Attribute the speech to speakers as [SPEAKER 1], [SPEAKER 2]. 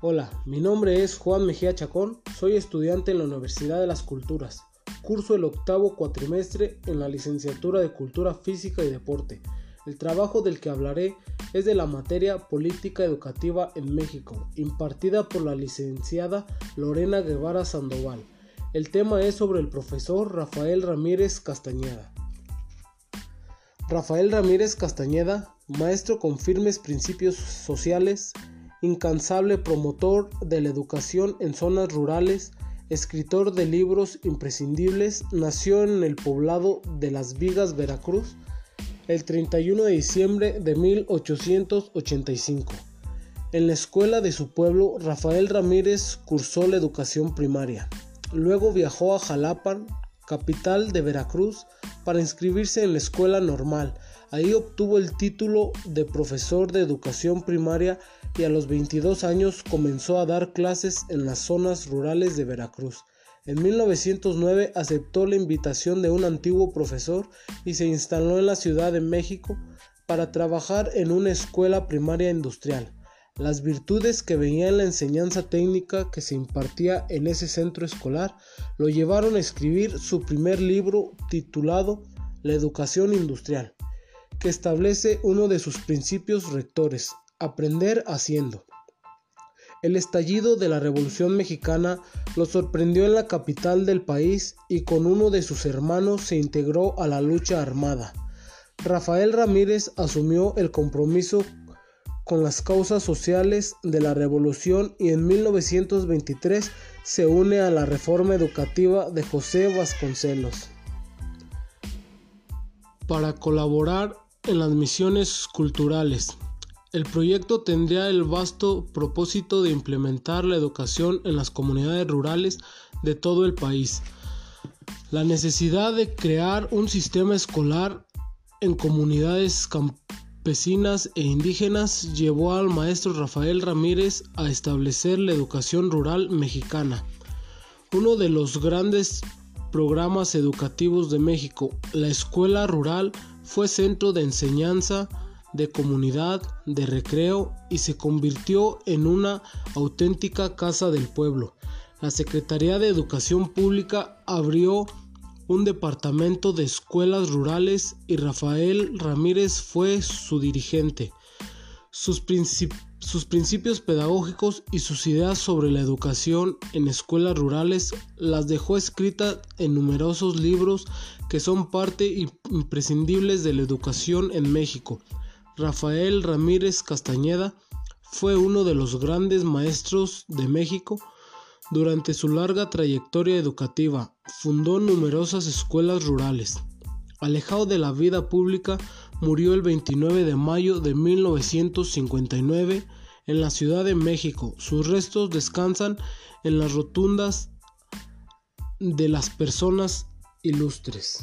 [SPEAKER 1] Hola, mi nombre es Juan Mejía Chacón, soy estudiante en la Universidad de las Culturas. Curso el octavo cuatrimestre en la licenciatura de Cultura Física y Deporte. El trabajo del que hablaré es de la materia Política Educativa en México, impartida por la licenciada Lorena Guevara Sandoval. El tema es sobre el profesor Rafael Ramírez Castañeda. Rafael Ramírez Castañeda, maestro con firmes principios sociales, incansable promotor de la educación en zonas rurales, escritor de libros imprescindibles, nació en el poblado de Las Vigas, Veracruz, el 31 de diciembre de 1885. En la escuela de su pueblo, Rafael Ramírez cursó la educación primaria. Luego viajó a Jalapan, capital de Veracruz, para inscribirse en la escuela normal. Ahí obtuvo el título de profesor de educación primaria y a los 22 años comenzó a dar clases en las zonas rurales de Veracruz. En 1909 aceptó la invitación de un antiguo profesor y se instaló en la Ciudad de México para trabajar en una escuela primaria industrial. Las virtudes que veía en la enseñanza técnica que se impartía en ese centro escolar lo llevaron a escribir su primer libro titulado La educación industrial, que establece uno de sus principios rectores, aprender haciendo. El estallido de la Revolución Mexicana lo sorprendió en la capital del país y con uno de sus hermanos se integró a la lucha armada. Rafael Ramírez asumió el compromiso con las causas sociales de la revolución y en 1923 se une a la reforma educativa de José Vasconcelos. Para colaborar en las misiones culturales, el proyecto tendría el vasto propósito de implementar la educación en las comunidades rurales de todo el país. La necesidad de crear un sistema escolar en comunidades campesinas e indígenas llevó al maestro Rafael Ramírez a establecer la educación rural mexicana. Uno de los grandes programas educativos de México, la escuela rural, fue centro de enseñanza, de comunidad, de recreo y se convirtió en una auténtica casa del pueblo. La Secretaría de Educación Pública abrió un departamento de escuelas rurales y Rafael Ramírez fue su dirigente. Sus, principios pedagógicos y sus ideas sobre la educación en escuelas rurales las dejó escritas en numerosos libros que son parte imprescindibles de la educación en México. Rafael Ramírez Castañeda fue uno de los grandes maestros de México. Durante su larga trayectoria educativa, fundó numerosas escuelas rurales. Alejado de la vida pública, murió el 29 de mayo de 1959 en la Ciudad de México. Sus restos descansan en las rotundas de las personas ilustres.